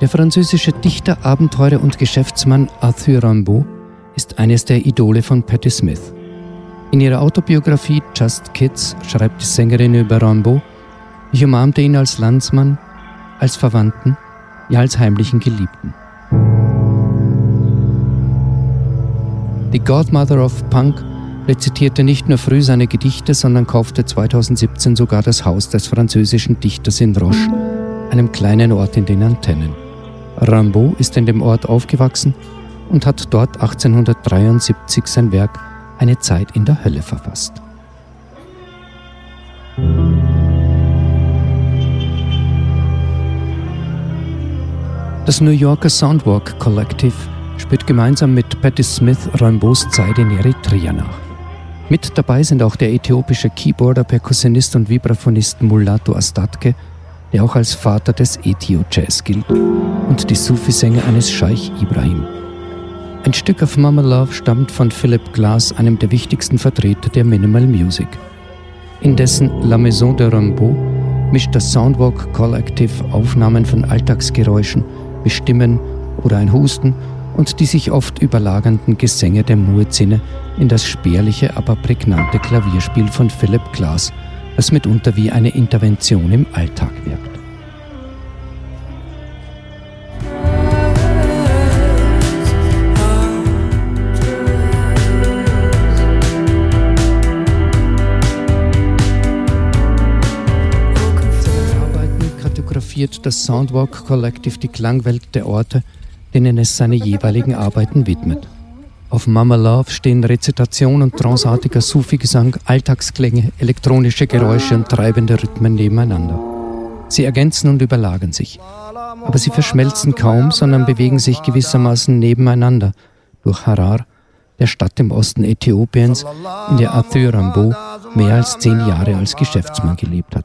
Der französische Dichter, Abenteurer und Geschäftsmann Arthur Rimbaud ist eines der Idole von Patti Smith. In ihrer Autobiografie Just Kids schreibt die Sängerin über Rimbaud, ich umarmte ihn als Landsmann, als Verwandten, ja als heimlichen Geliebten. Die Godmother of Punk rezitierte nicht nur früh seine Gedichte, sondern kaufte 2017 sogar das Haus des französischen Dichters in Roche, einem kleinen Ort in den Antennen. Rimbaud ist in dem Ort aufgewachsen und hat dort 1873 sein Werk Eine Zeit in der Hölle verfasst. Das New Yorker Soundwalk Collective spielt gemeinsam mit Patti Smith Rimbauds Zeit in Eritrea nach. Mit dabei sind auch der äthiopische Keyboarder, Perkussionist und Vibraphonist Mulatu Astatke, der auch als Vater des Ethio-Jazz gilt, und die Sufi-Sänger eines Scheich Ibrahim. Ein Stück auf Mama Love stammt von Philip Glass, einem der wichtigsten Vertreter der Minimal Music. In dessen La Maison de Rimbaud mischt das Soundwalk Collective Aufnahmen von Alltagsgeräuschen, wie Stimmen oder ein Husten und die sich oft überlagernden Gesänge der Muezzine in das spärliche, aber prägnante Klavierspiel von Philip Glass, das mitunter wie eine Intervention im Alltag wirkt. kartografiert das Soundwalk Collective die Klangwelt der Orte, denen es seine jeweiligen Arbeiten widmet. Auf Mama Love stehen Rezitation und tranceartiger Sufi-Gesang, Alltagsklänge, elektronische Geräusche und treibende Rhythmen nebeneinander. Sie ergänzen und überlagern sich. Aber sie verschmelzen kaum, sondern bewegen sich gewissermaßen nebeneinander durch Harar, der Stadt im Osten Äthiopiens, in der Arthur Rimbaud mehr als zehn Jahre als Geschäftsmann gelebt hat.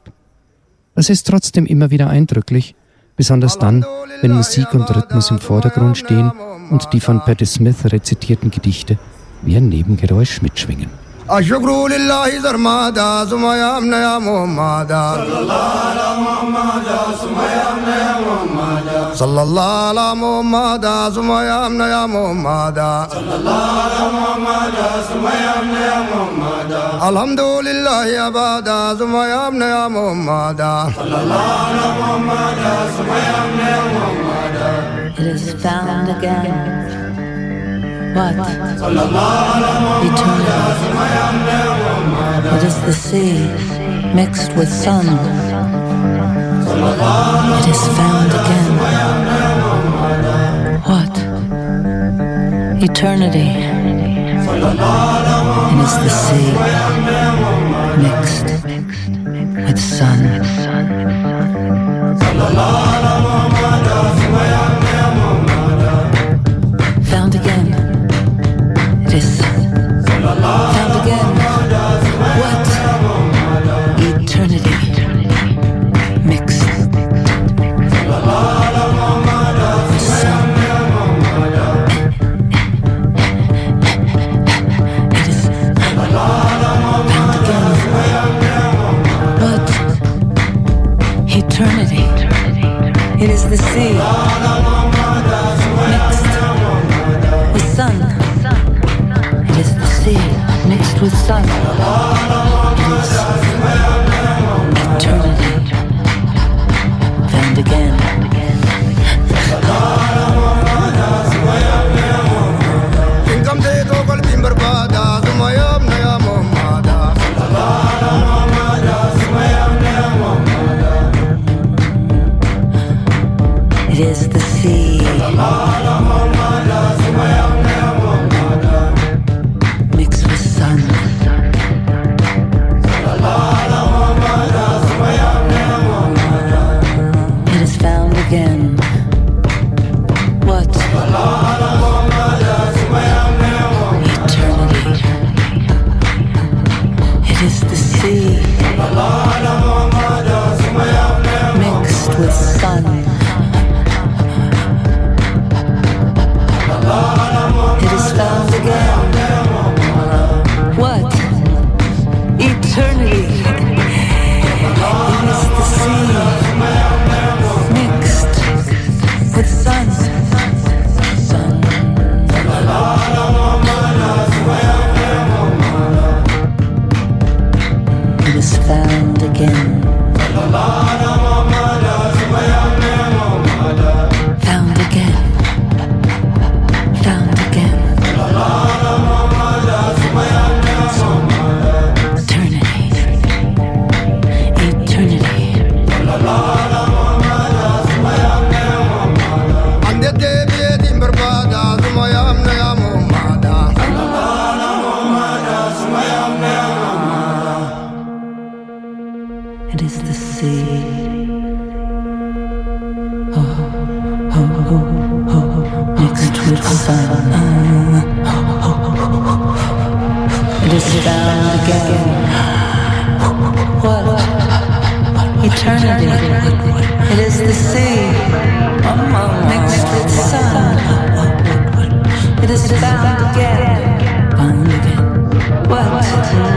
Das ist trotzdem immer wieder eindrücklich, besonders dann, wenn Musik und Rhythmus im Vordergrund stehen und die von Patti Smith rezitierten Gedichte wie ein Nebengeräusch mitschwingen. الشكر لله سرمادا ثم يا ابن يا محمدا صلى الله على محمد ثم يا ابن يا محمد صلى الله على محمد ثم يا ابن يا محمد صلى الله على محمد ثم يا ابن يا محمد الحمد لله أبدا ثم يا ابن يا محمد صلى الله على محمد ثم يا ابن يا محمد It is found again. What? Eternity. It is the sea mixed with sun. It is found again. What? Eternity. It is the sea mixed with sun. Found again. tristeza. It is the sea. Oh, oh, oh, oh, mixed with sun. It is found again. What? Eternity. It is the sea. Mixed with sun. It is. Found again. What?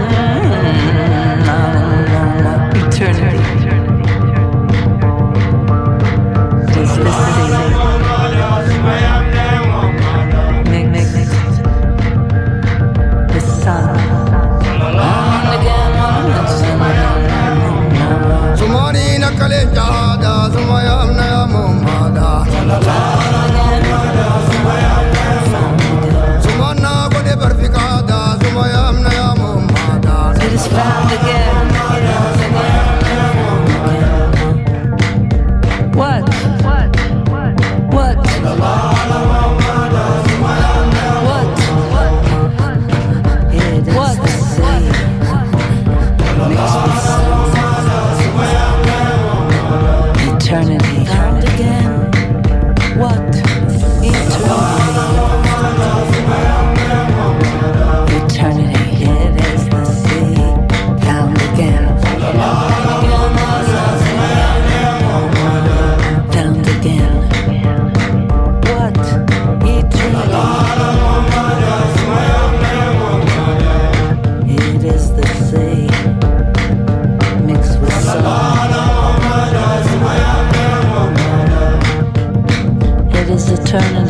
turning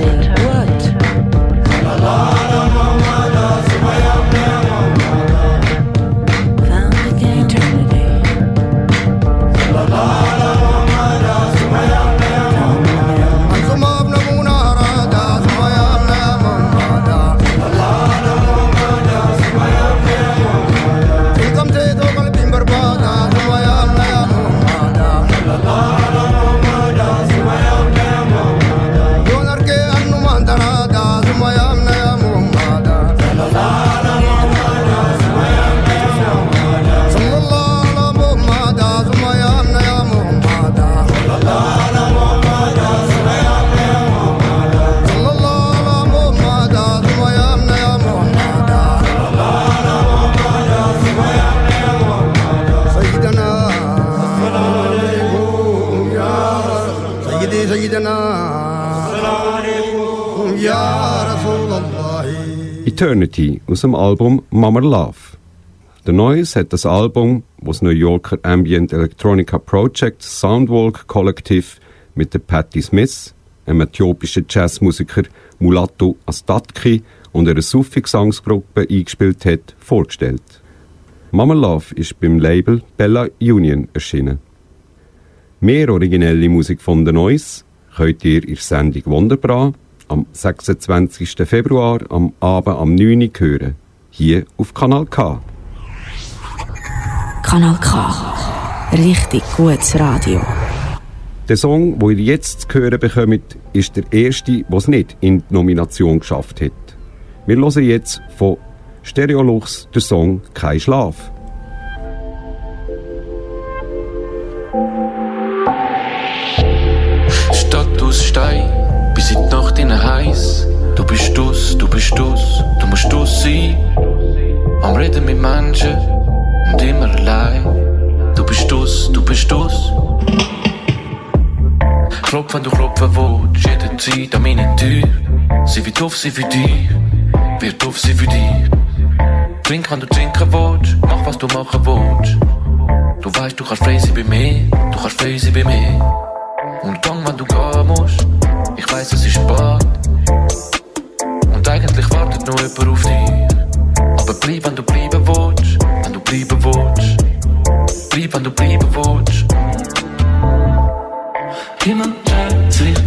Eternity aus dem Album Mama Love. Der Noise hat das Album, das New Yorker Ambient Electronica Project Soundwalk Collective mit der Patti Smith, einem äthiopischen Jazzmusiker Mulatto Astatki und einer Sufi-Gesangsgruppe eingespielt hat, vorgestellt. Mama Love ist beim Label Bella Union erschienen. Mehr originelle Musik von The Noise könnt ihr in der Sendung Wunderbar am 26. Februar am Abend am 9 Uhr hören. Hier auf Kanal K. Kanal K. Richtig gutes Radio. Der Song, wo ihr jetzt zu hören bekommt, ist der erste, der es nicht in die Nomination geschafft hat. Wir hören jetzt von Stereolux den Song Kein Schlaf. Stadt aus Stein, in heiß. Du bist dus, du bist dus, du musst dus sein. Am Reden mit Menschen und immer allein. Du bist dus, du bist dus. Klopf, wenn du klopfen willst, jederzeit an meine Tür. Sie wird auf, sie für dich, wird auf, sie für dich. Trink, wenn du trinken willst, mach, was du machen willst. Du weißt, du kannst frei sein bei mir, du kannst frei sein bei mir. Und gang, wenn du gehen musst, ich weiss, es ist spät. Und eigentlich wartet nur jemand auf dich. Aber bleib, wenn du bleiben willst, wenn du bleiben willst. Bleib, wenn du bleiben willst. Himmel dreht sich,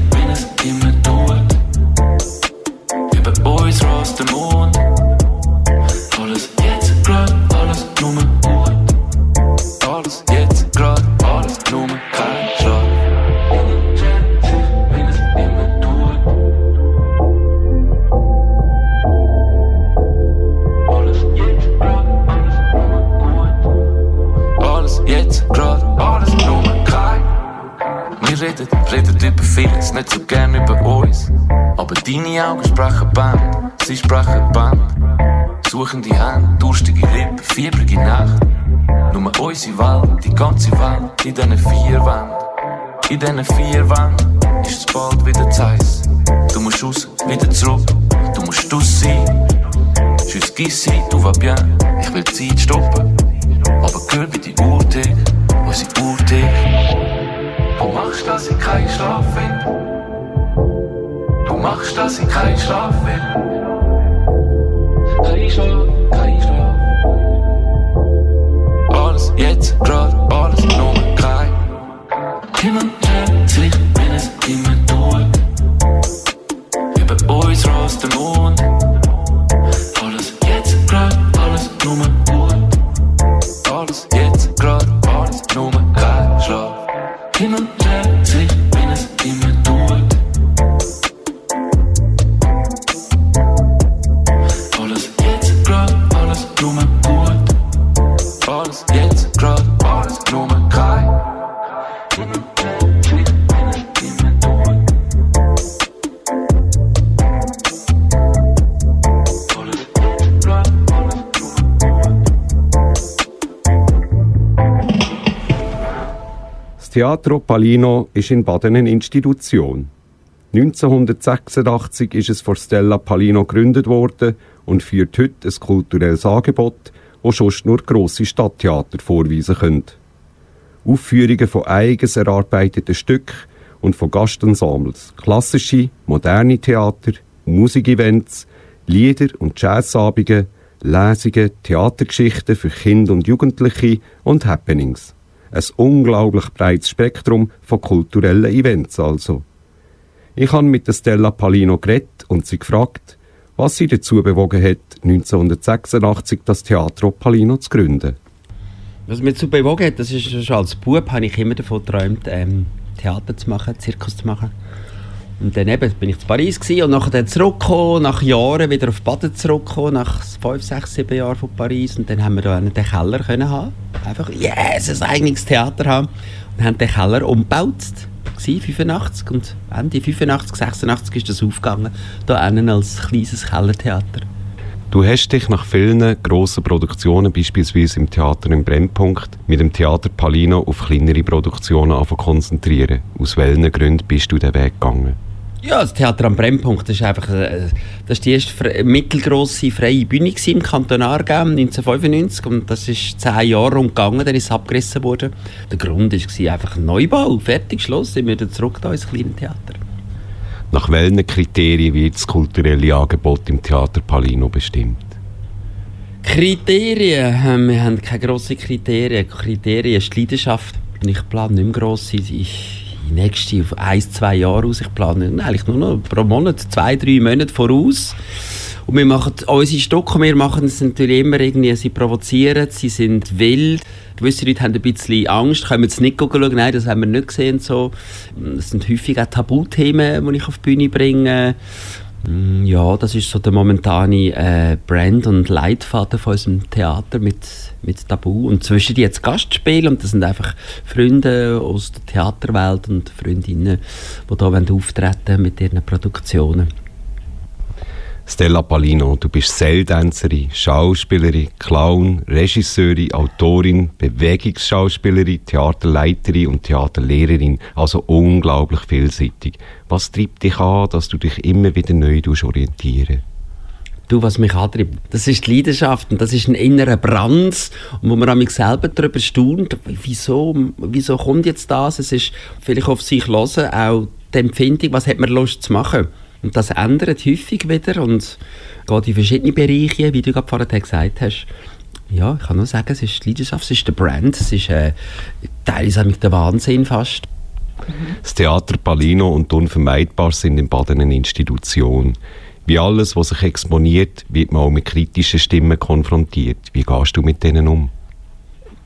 Deine Augen sprechen Band, sie sprechen Band. Suchen die Hände, durstige Lippen, fiebrige Nacht. Nur unsere Welt, die ganze Welt, in diesen vier Wänden. In diesen vier Wänden ist es bald wieder heiß. Du musst raus, wieder zurück, du musst aus sein. Jusqu'ici, tout va bien, ich will die Zeit stoppen. Aber gehör wie die Uhr tickt, unsere Uhr tickt. Du machst, dass ich keinen Schlaf will. Machst, dass ich keinen Schlaf will. Kein Schlaf, kein Schlaf. Alles jetzt, grad, alles nur kein. Himmel Teatro Palino ist in Baden eine Institution. 1986 ist es vor Stella Palino gegründet worden und führt heute ein kulturelles Angebot, das sonst nur grosse Stadttheater vorweisen können. Aufführungen von eigens erarbeiteten Stücken und von Gastensembles, klassische, moderne Theater, Musikevents, Lieder und Jazzabende, Lesungen, Theatergeschichten für Kinder und Jugendliche und Happenings. Ein unglaublich breites Spektrum von kulturellen Events also. Ich habe mit Stella Palino geredet und sie gefragt, was sie dazu bewogen hat, 1986 das Teatro Palino zu gründen. Was mich dazu bewogen hat, das ist schon als Bub, habe ich immer davon geträumt, ähm, Theater zu machen, Zirkus zu machen. Und dann eben bin ich in Paris gewesen und nachher zurückgekommen, nach Jahren wieder auf Baden zurückgekommen, nach fünf, sechs, sieben Jahren von Paris. Und dann haben wir da einen Keller können haben. Einfach, yes, ein eigenes Theater haben. Und haben den Keller umgebaut. Gewesen, 85 und Ende 85, 86 ist das aufgegangen. Da innen als kleines Kellertheater. Du hast dich nach vielen grossen Produktionen, beispielsweise im Theater im Brennpunkt, mit dem Theater Palino auf kleinere Produktionen konzentrieren. Aus welchen Gründen bist du den Weg gegangen? Ja, das Theater am Brennpunkt, das ist einfach äh, das ist die erste mittelgrosse freie Bühne im Kanton Aargau 1995 und das ist zehn Jahre umgegangen, dann ist es abgerissen worden. Der Grund war einfach ein Neubau, fertig, Schluss, sind wir wieder zurück da ins kleine Theater. Nach welchen Kriterien wird das kulturelle Angebot im Theater Palino bestimmt? Kriterien, ähm, wir haben keine grossen Kriterien. Kriterien ist die Leidenschaft. Ich plane nicht mehr gross. Ich, die nächste auf ein, zwei Jahre aus. Ich plane eigentlich nur noch pro Monat, zwei, drei Monate voraus. Und wir machen unsere Stücke, wir machen es natürlich immer irgendwie, sie provozieren, sie sind wild. Gewisse Leute haben ein bisschen Angst, können jetzt nicht schauen, nein, das haben wir nicht gesehen. So. Das sind häufig auch Tabuthemen, die ich auf die Bühne bringe. Mm, Ja, das ist so der momentane äh, Brand und Leitfaden von unserem Theater mit, mit Tabu. Und zwischen die jetzt Gastspiele und das sind einfach Freunde aus der Theaterwelt und Freundinnen, die wollen auftreten mit ihren Produktionen. Stella Palino, du bist Seiltänzerin, Schauspielerin, Clown, Regisseurin, Autorin, Bewegungsschauspielerin, Theaterleiterin und Theaterlehrerin. Also unglaublich vielseitig. Was treibt dich an, dass du dich immer wieder neu orientieren Du, was mich antreibt, das ist die Leidenschaft und das ist ein innerer Brand, wo man mich selber darüber staunt, wieso, wieso kommt jetzt das? Es ist vielleicht auf sich hören, auch die Empfindung, was hat man Lust zu machen. Und das ändert häufig wieder und geht in verschiedene Bereiche, wie du gerade vorher gesagt hast. Ja, ich kann nur sagen, es ist die Leidenschaft, es ist der Brand, es ist äh, teilweise auch der Wahnsinn fast. Das Theater Palino und Unvermeidbar sind in Baden eine Institution. Wie alles, was sich exponiert, wird man auch mit kritischen Stimmen konfrontiert. Wie gehst du mit denen um?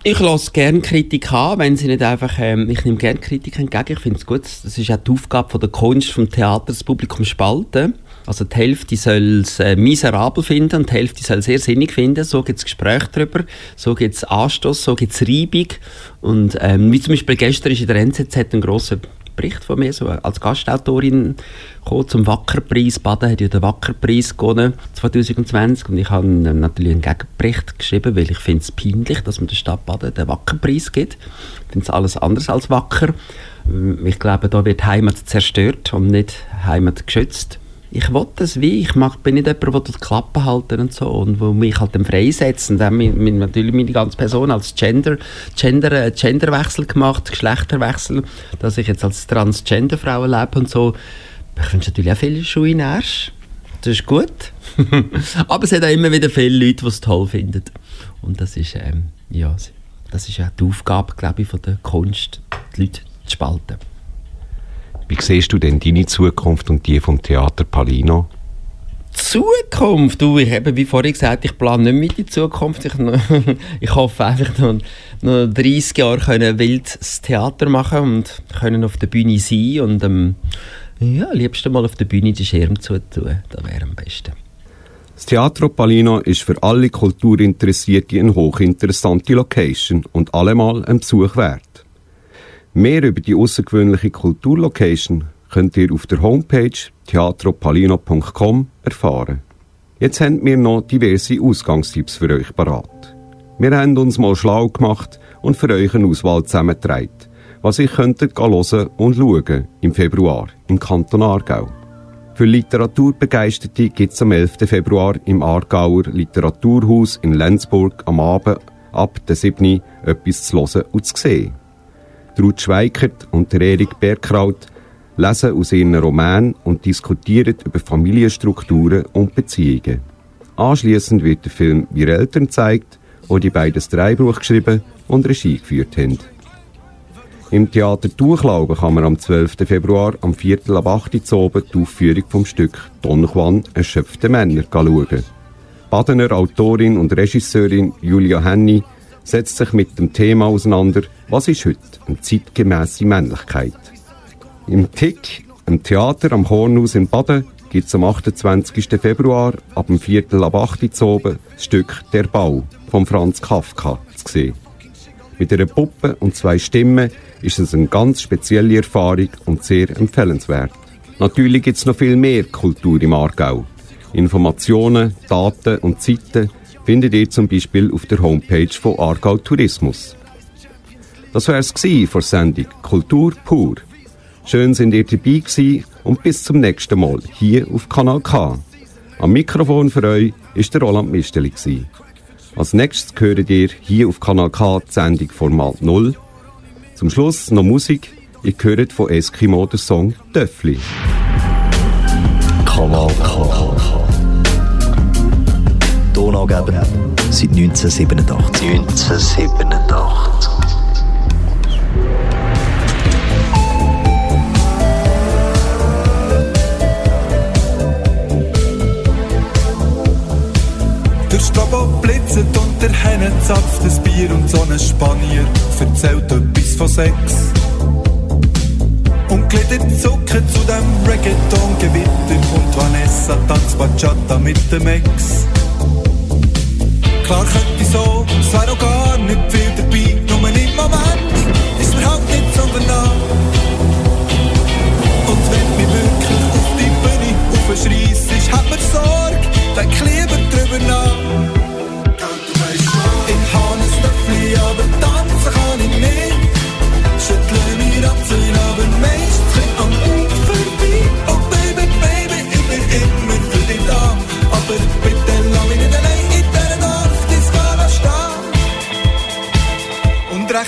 Ich lasse gerne Kritik an, wenn sie nicht einfach, ähm, ich nehme gerne Kritik entgegen, ich finde es gut, das ist auch die Aufgabe von der Kunst, vom Theater, das Publikum spalten. Also die Hälfte soll es äh, miserabel finden und die Hälfte soll es sehr sinnig finden. So gibt es Gespräche darüber, so gibt es Anstoß, so gibt es Reibung. Und ähm, wie zum Beispiel gestern ist in der NZZ ein grosser Bericht von mir, so als Gastautorin gekommen zum Wackerpreis. Baden hat ja den Wackerpreis gewonnen 2020 und ich habe natürlich einen Gegenbericht geschrieben, weil ich finde es peinlich, dass man der Stadt Baden den Wackerpreis gibt. Ich finde es alles anders als wacker. Ich glaube, da wird Heimat zerstört und nicht Heimat geschützt. Ich will das wie, ich mag, bin nicht jemand, der die Klappe halten und so und wo mich halt dann freisetzt und dann mit, mit natürlich meine ganze Person als Gender, Gender, äh, Genderwechsel gemacht, Geschlechterwechsel, dass ich jetzt als Transgender-Frau lebe und so. Ich wünsche natürlich auch viele Schuhe in Arsch. Das ist gut. Aber es hat auch immer wieder viele Leute, die es toll finden. Und das ist, ähm, ja, das ist auch die Aufgabe, glaube ich, von der Kunst, die Leute zu spalten. Wie siehst du denn deine Zukunft und die vom Theater Palino? Zukunft? Du, ich habe, wie vorhin gesagt, ich plane nicht mit die Zukunft. Ich, ich hoffe einfach noch, noch 30 Jahre können wildes Theater machen und können auf der Bühne sein und ähm, ja, liebsten mal auf der Bühne den Schirm zutun. Das wäre am besten. Das Teatro Palino ist für alle Kulturinteressierte eine hochinteressante Location und allemal ein Besuch wert. Mehr über die außergewöhnliche Kulturlocation könnt ihr auf der Homepage teatropalino.com erfahren. Jetzt haben wir noch diverse Ausgangstipps für euch parat. Wir haben uns mal schlau gemacht und für euch eine Auswahl zusammengetragen. was ich könnte hören und schauen im Februar im Kanton Aargau. Für Literaturbegeisterte gibt es am 11. Februar im Aargauer Literaturhaus in Lenzburg am Abend ab der 7. etwas zu hören und zu sehen. Ruth Schweikert und Erik Berkraut lesen aus ihren Romanen und diskutieren über Familienstrukturen und Beziehungen. Anschließend wird der Film Wir Eltern zeigt, wo die beiden das Drehbuch geschrieben und Regie geführt haben. Im Theater Tuchlauben kann man am 12. Februar am Viertel ab 8 Uhr oben die Aufführung vom Stück Don Juan, erschöpfte Männer, schauen. Badener Autorin und Regisseurin Julia Henny setzt sich mit dem Thema auseinander, was ist heute eine zeitgemäße Männlichkeit. Im Tick, im Theater am Kornhaus in Baden, gibt es am 28. Februar ab dem Viertel ab 8 Uhr das Stück Der Bau von Franz Kafka zu sehen. Mit einer Puppe und zwei Stimmen ist es eine ganz spezielle Erfahrung und sehr empfehlenswert. Natürlich gibt es noch viel mehr Kultur im Aargau. Informationen, Daten und Zeiten findet ihr zum Beispiel auf der Homepage von Aargau Tourismus. Das war es der Sendung Kultur pur. Schön sind ihr dabei gewesen und bis zum nächsten Mal hier auf Kanal K. Am Mikrofon für euch ist der Roland Misteli. Als nächstes hört ihr hier auf Kanal K die Sendung Format 0. Zum Schluss noch Musik. Ihr hört von Eskimo den Song Töffli. Kanal K. Donaugeber seit 1987. 1987. Der Strobo blitzet und der Henne zapft das Bier und so ein Spanier erzählt etwas von Sex. Und Glieder zucken zu dem Reggaeton-Gewitter und Vanessa tanzt Bachata mit dem Ex. Klar könnte so, es wär auch gar nicht viel dabei, nur im Moment ist mir halt nicht so nah. Und wenn mich wirklich auf die Bühne aufschreist, ist, hat mir Sorge, denk lieber drüber nach.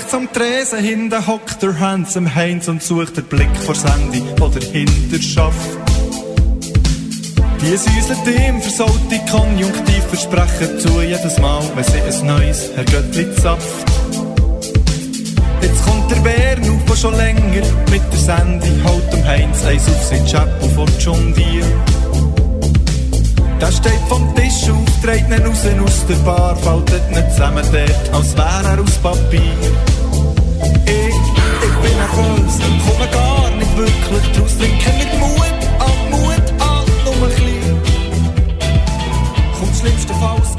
Rechts am Tresen hinten hockt der Handsome Heinz und sucht den Blick vor Sandy oder hinter Schaft. Die säuselt ihm versaute Konjunktiv versprechen zu jedes Mal, wenn sie ein neues Herr Göttli zapft. Jetzt kommt der Bär auf, der schon länger mit der Sandy haut dem Heinz eins auf sein Chapel vor John Deere. Der steht vom Tisch auf, dreht ihn raus aus der Bar, faltet ihn zusammen dort, als wär er aus Papier. Ich, ich bin ein Fuss, komme gar nicht wirklich draus. Trinke mit Mut, an Mut, an nur ein bisschen. Kommt schlimmstenfalls